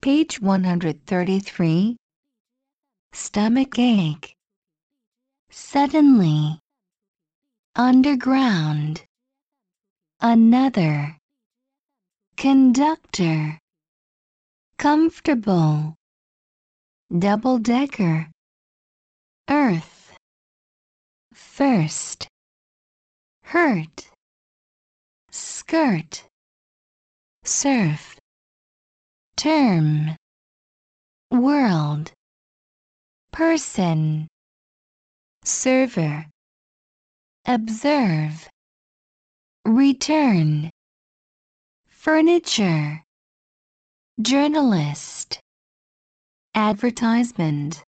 Page 133. Stomach ache. Suddenly. Underground. Another. Conductor. Comfortable. Double decker. Earth. First. Hurt. Skirt. Surf term world person server observe return furniture journalist advertisement